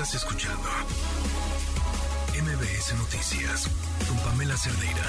Estás escuchando MBS Noticias con Pamela Cerdeira.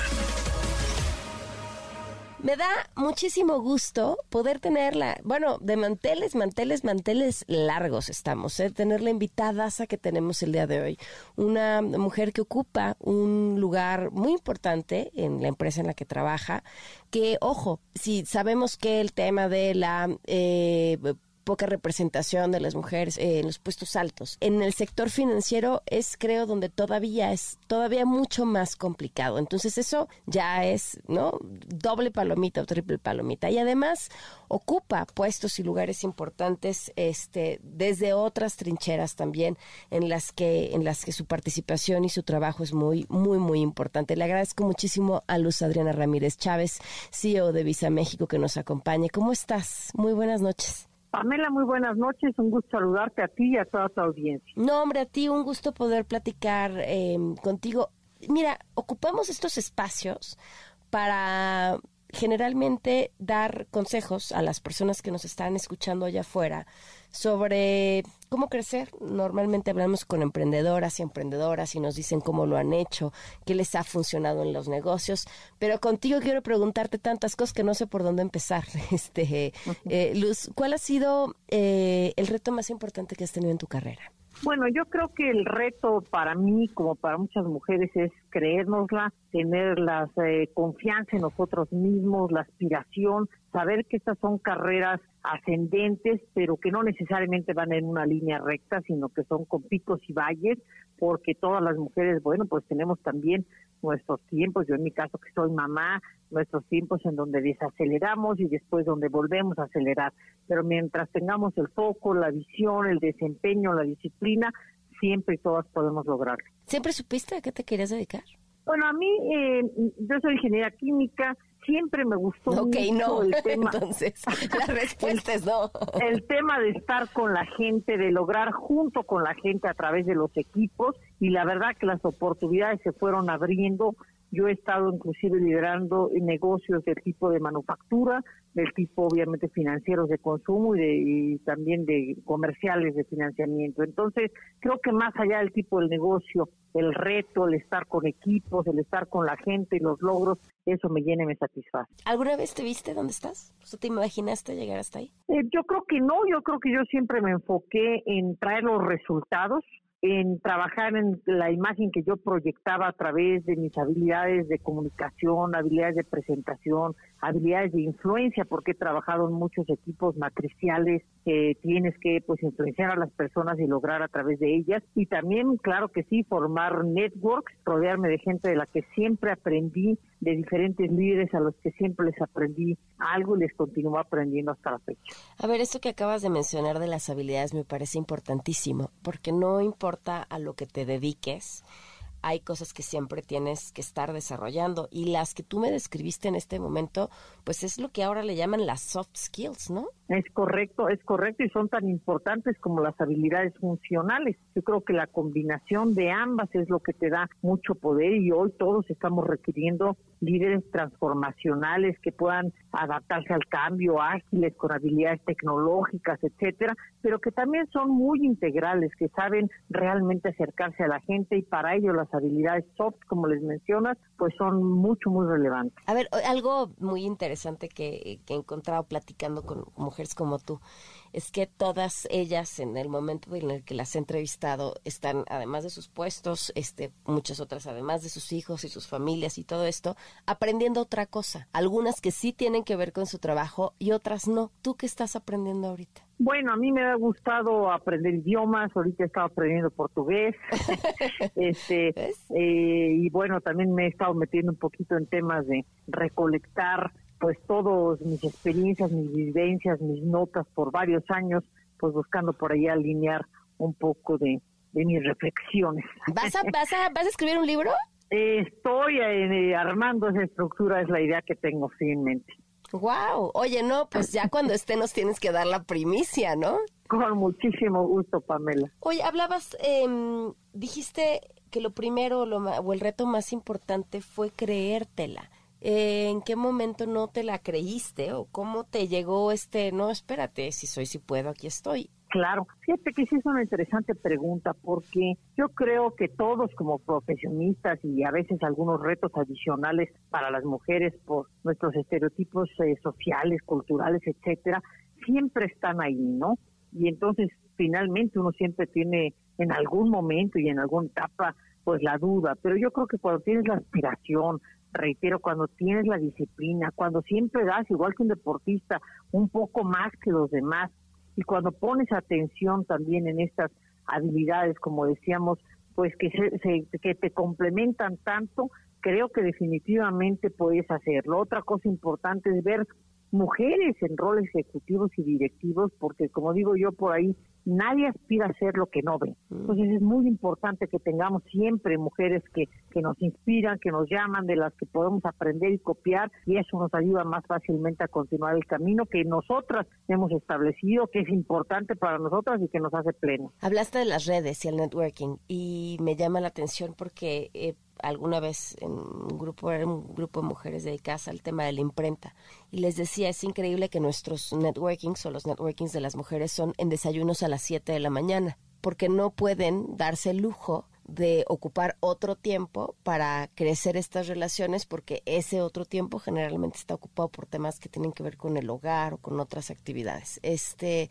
Me da muchísimo gusto poder tenerla, bueno, de manteles, manteles, manteles largos estamos, ¿eh? tener la invitada que tenemos el día de hoy. Una mujer que ocupa un lugar muy importante en la empresa en la que trabaja, que, ojo, si sabemos que el tema de la... Eh, poca representación de las mujeres en los puestos altos. En el sector financiero es, creo, donde todavía es todavía mucho más complicado. Entonces eso ya es, ¿no? Doble palomita o triple palomita. Y además ocupa puestos y lugares importantes, este, desde otras trincheras también, en las que, en las que su participación y su trabajo es muy, muy, muy importante. Le agradezco muchísimo a Luz Adriana Ramírez Chávez, CEO de Visa México, que nos acompañe. ¿Cómo estás? Muy buenas noches. Pamela, muy buenas noches. Un gusto saludarte a ti y a toda tu audiencia. No, hombre, a ti un gusto poder platicar em, contigo. Mira, ocupamos estos espacios para generalmente dar consejos a las personas que nos están escuchando allá afuera sobre cómo crecer. Normalmente hablamos con emprendedoras y emprendedoras y nos dicen cómo lo han hecho, qué les ha funcionado en los negocios, pero contigo quiero preguntarte tantas cosas que no sé por dónde empezar. Este, eh, Luz, ¿cuál ha sido eh, el reto más importante que has tenido en tu carrera? Bueno, yo creo que el reto para mí, como para muchas mujeres, es creérnosla, tener la eh, confianza en nosotros mismos, la aspiración, saber que estas son carreras ascendentes, pero que no necesariamente van en una línea recta, sino que son con picos y valles, porque todas las mujeres, bueno, pues tenemos también nuestros tiempos, yo en mi caso que soy mamá, nuestros tiempos en donde desaceleramos y después donde volvemos a acelerar. Pero mientras tengamos el foco, la visión, el desempeño, la disciplina, siempre y todas podemos lograrlo. ¿Siempre supiste a qué te querías dedicar? Bueno, a mí, eh, yo soy ingeniera química, siempre me gustó Ok, no. el tema. Entonces, la respuesta es no. El tema de estar con la gente, de lograr junto con la gente a través de los equipos y la verdad que las oportunidades se fueron abriendo. Yo he estado inclusive liderando negocios del tipo de manufactura, del tipo obviamente financieros de consumo y, de, y también de comerciales de financiamiento. Entonces, creo que más allá del tipo del negocio, el reto, el estar con equipos, el estar con la gente y los logros, eso me llena y me satisface. ¿Alguna vez te viste dónde estás? ¿Tú te imaginaste llegar hasta ahí? Eh, yo creo que no, yo creo que yo siempre me enfoqué en traer los resultados, en trabajar en la imagen que yo proyectaba a través de mis habilidades de comunicación, habilidades de presentación, habilidades de influencia, porque he trabajado en muchos equipos matriciales que tienes que pues influenciar a las personas y lograr a través de ellas y también claro que sí formar networks, rodearme de gente de la que siempre aprendí, de diferentes líderes a los que siempre les aprendí algo y les continúo aprendiendo hasta la fecha. A ver, esto que acabas de mencionar de las habilidades me parece importantísimo, porque no importa a lo que te dediques, hay cosas que siempre tienes que estar desarrollando y las que tú me describiste en este momento, pues es lo que ahora le llaman las soft skills, ¿no? Es correcto, es correcto y son tan importantes como las habilidades funcionales. Yo creo que la combinación de ambas es lo que te da mucho poder y hoy todos estamos requiriendo líderes transformacionales que puedan adaptarse al cambio, ágiles, con habilidades tecnológicas, etcétera, pero que también son muy integrales, que saben realmente acercarse a la gente y para ello las habilidades soft, como les mencionas, pues son mucho, muy relevantes. A ver, algo muy interesante que, que he encontrado platicando con mujeres como tú es que todas ellas en el momento en el que las he entrevistado están, además de sus puestos, este, muchas otras, además de sus hijos y sus familias y todo esto, aprendiendo otra cosa. Algunas que sí tienen que ver con su trabajo y otras no. ¿Tú qué estás aprendiendo ahorita? Bueno, a mí me ha gustado aprender idiomas, ahorita he estado aprendiendo portugués, este, eh, y bueno, también me he estado metiendo un poquito en temas de recolectar pues todas mis experiencias, mis vivencias, mis notas por varios años, pues buscando por ahí alinear un poco de, mis reflexiones. ¿Vas a, vas, a, ¿Vas a escribir un libro? estoy eh, armando esa estructura, es la idea que tengo sí, en mente. Wow, oye, no, pues ya cuando esté nos tienes que dar la primicia, ¿no? Con muchísimo gusto, Pamela. Oye, hablabas, eh, dijiste que lo primero lo, o el reto más importante fue creértela. ¿En qué momento no te la creíste o cómo te llegó este, no, espérate, si soy, si puedo, aquí estoy? Claro, fíjate que sí es una interesante pregunta porque yo creo que todos como profesionistas y a veces algunos retos adicionales para las mujeres por nuestros estereotipos eh, sociales, culturales, etcétera, siempre están ahí, ¿no? Y entonces finalmente uno siempre tiene en algún momento y en alguna etapa pues la duda, pero yo creo que cuando tienes la aspiración, reitero, cuando tienes la disciplina, cuando siempre das, igual que un deportista, un poco más que los demás, y cuando pones atención también en estas habilidades, como decíamos, pues que, se, que te complementan tanto, creo que definitivamente puedes hacerlo. Otra cosa importante es ver mujeres en roles ejecutivos y directivos, porque como digo yo por ahí, nadie aspira a ser lo que no ve. Mm. Entonces es muy importante que tengamos siempre mujeres que, que nos inspiran, que nos llaman, de las que podemos aprender y copiar y eso nos ayuda más fácilmente a continuar el camino que nosotras hemos establecido, que es importante para nosotras y que nos hace pleno. Hablaste de las redes y el networking y me llama la atención porque... Eh, alguna vez en un grupo, un grupo de mujeres dedicadas al tema de la imprenta. Y les decía, es increíble que nuestros networkings o los networkings de las mujeres son en desayunos a las 7 de la mañana, porque no pueden darse el lujo de ocupar otro tiempo para crecer estas relaciones porque ese otro tiempo generalmente está ocupado por temas que tienen que ver con el hogar o con otras actividades. Este,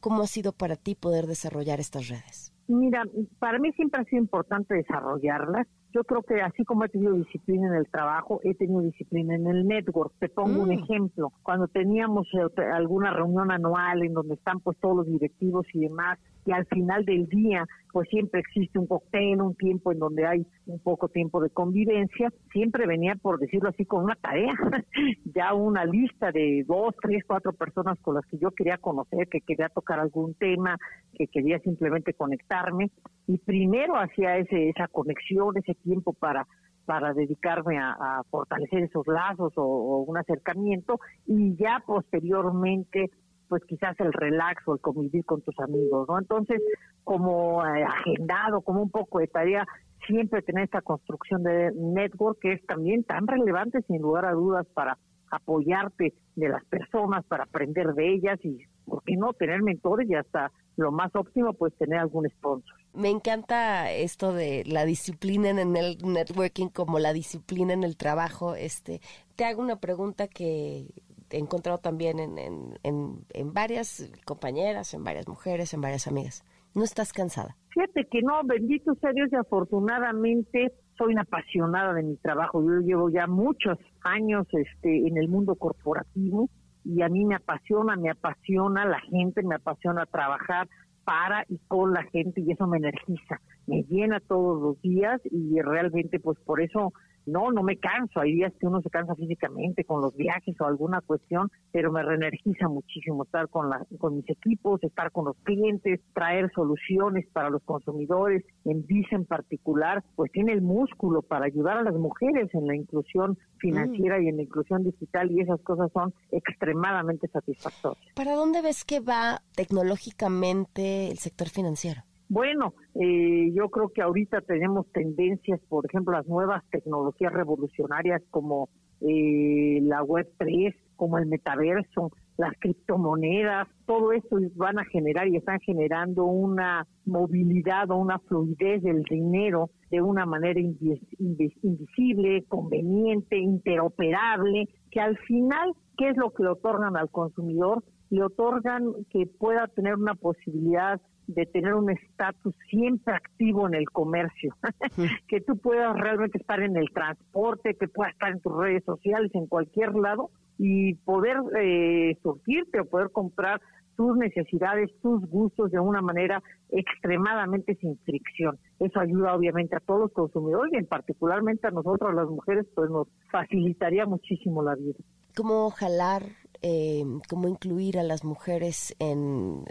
¿cómo ha sido para ti poder desarrollar estas redes? Mira, para mí siempre ha sido importante desarrollarlas yo creo que así como he tenido disciplina en el trabajo, he tenido disciplina en el network. Te pongo un mm. ejemplo. Cuando teníamos eh, alguna reunión anual en donde están pues todos los directivos y demás, y al final del día pues siempre existe un cóctel, un tiempo en donde hay un poco tiempo de convivencia, siempre venía, por decirlo así, con una tarea, ya una lista de dos, tres, cuatro personas con las que yo quería conocer, que quería tocar algún tema, que quería simplemente conectarme, y primero hacía ese, esa conexión, ese tiempo para para dedicarme a, fortalecer esos lazos o, o, un acercamiento y ya posteriormente pues quizás el relax o el convivir con tus amigos, ¿no? Entonces, como eh, agendado, como un poco de tarea, siempre tener esta construcción de network que es también tan relevante, sin lugar a dudas, para apoyarte de las personas, para aprender de ellas y, ¿por qué no?, tener mentores y hasta lo más óptimo, pues tener algún sponsor. Me encanta esto de la disciplina en el networking como la disciplina en el trabajo. Este, te hago una pregunta que he encontrado también en, en, en, varias compañeras, en varias mujeres, en varias amigas. ¿No estás cansada? Fíjate que no, bendito sea Dios y afortunadamente soy una apasionada de mi trabajo. Yo llevo ya muchos años este, en el mundo corporativo y a mí me apasiona, me apasiona la gente, me apasiona trabajar para y con la gente y eso me energiza, me llena todos los días y realmente pues por eso no, no me canso. Hay días que uno se cansa físicamente con los viajes o alguna cuestión, pero me reenergiza muchísimo estar con, la, con mis equipos, estar con los clientes, traer soluciones para los consumidores. En Visa en particular, pues tiene el músculo para ayudar a las mujeres en la inclusión financiera y en la inclusión digital y esas cosas son extremadamente satisfactorias. ¿Para dónde ves que va tecnológicamente el sector financiero? Bueno, eh, yo creo que ahorita tenemos tendencias, por ejemplo, las nuevas tecnologías revolucionarias como eh, la Web 3, como el metaverso, las criptomonedas, todo esto van a generar y están generando una movilidad o una fluidez del dinero de una manera invisible, conveniente, interoperable, que al final, ¿qué es lo que le otorgan al consumidor? Le otorgan que pueda tener una posibilidad de tener un estatus siempre activo en el comercio, que tú puedas realmente estar en el transporte, que puedas estar en tus redes sociales, en cualquier lado, y poder eh, surtirte o poder comprar tus necesidades, tus gustos de una manera extremadamente sin fricción. Eso ayuda obviamente a todos los consumidores y en particularmente a nosotros las mujeres, pues nos facilitaría muchísimo la vida. ¿Cómo jalar, eh, cómo incluir a las mujeres en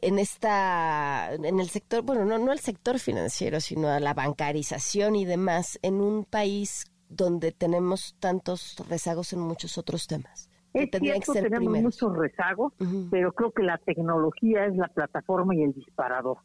en esta en el sector bueno no no el sector financiero sino a la bancarización y demás en un país donde tenemos tantos rezagos en muchos otros temas es cierto, tenemos muchos rezagos pero creo que la tecnología es la plataforma y el disparador.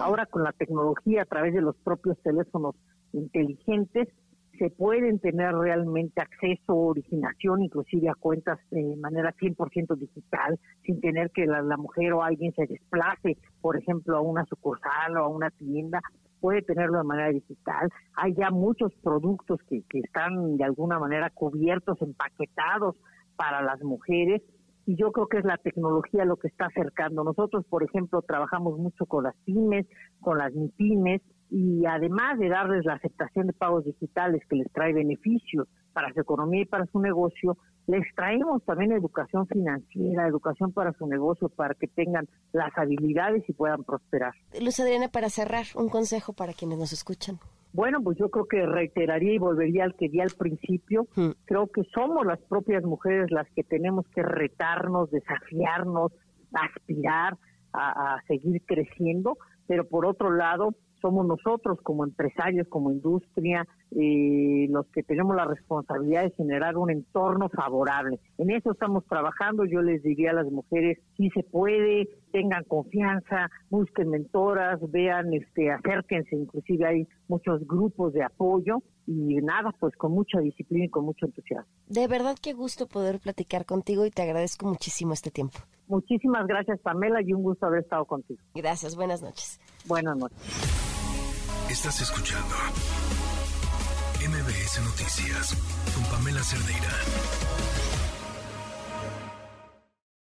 Ahora con la tecnología a través de los propios teléfonos inteligentes se pueden tener realmente acceso, originación, inclusive a cuentas de manera 100% digital, sin tener que la, mujer o alguien se desplace, por ejemplo, a una sucursal o a una tienda, puede tenerlo de manera digital. Hay ya muchos productos que, que están de alguna manera cubiertos, empaquetados para las mujeres y yo creo que es la tecnología lo que está acercando. Nosotros, por ejemplo, trabajamos mucho con las pymes, con las MIPIMES, y además de darles la aceptación de pagos digitales que les trae beneficios para su economía y para su negocio, les traemos también educación financiera, educación para su negocio, para que tengan las habilidades y puedan prosperar. Luz Adriana, para cerrar, un consejo para quienes nos escuchan. Bueno, pues yo creo que reiteraría y volvería al que di al principio. Hmm. Creo que somos las propias mujeres las que tenemos que retarnos, desafiarnos, aspirar a seguir creciendo, pero por otro lado, somos nosotros como empresarios, como industria, eh, los que tenemos la responsabilidad de generar un entorno favorable. En eso estamos trabajando. Yo les diría a las mujeres, si se puede, tengan confianza, busquen mentoras, vean, este, acérquense. Inclusive hay muchos grupos de apoyo y nada, pues con mucha disciplina y con mucho entusiasmo. De verdad qué gusto poder platicar contigo y te agradezco muchísimo este tiempo. Muchísimas gracias, Pamela, y un gusto haber estado contigo. Gracias, buenas noches. Buenas noches. Estás escuchando MBS Noticias con Pamela Cerdeira.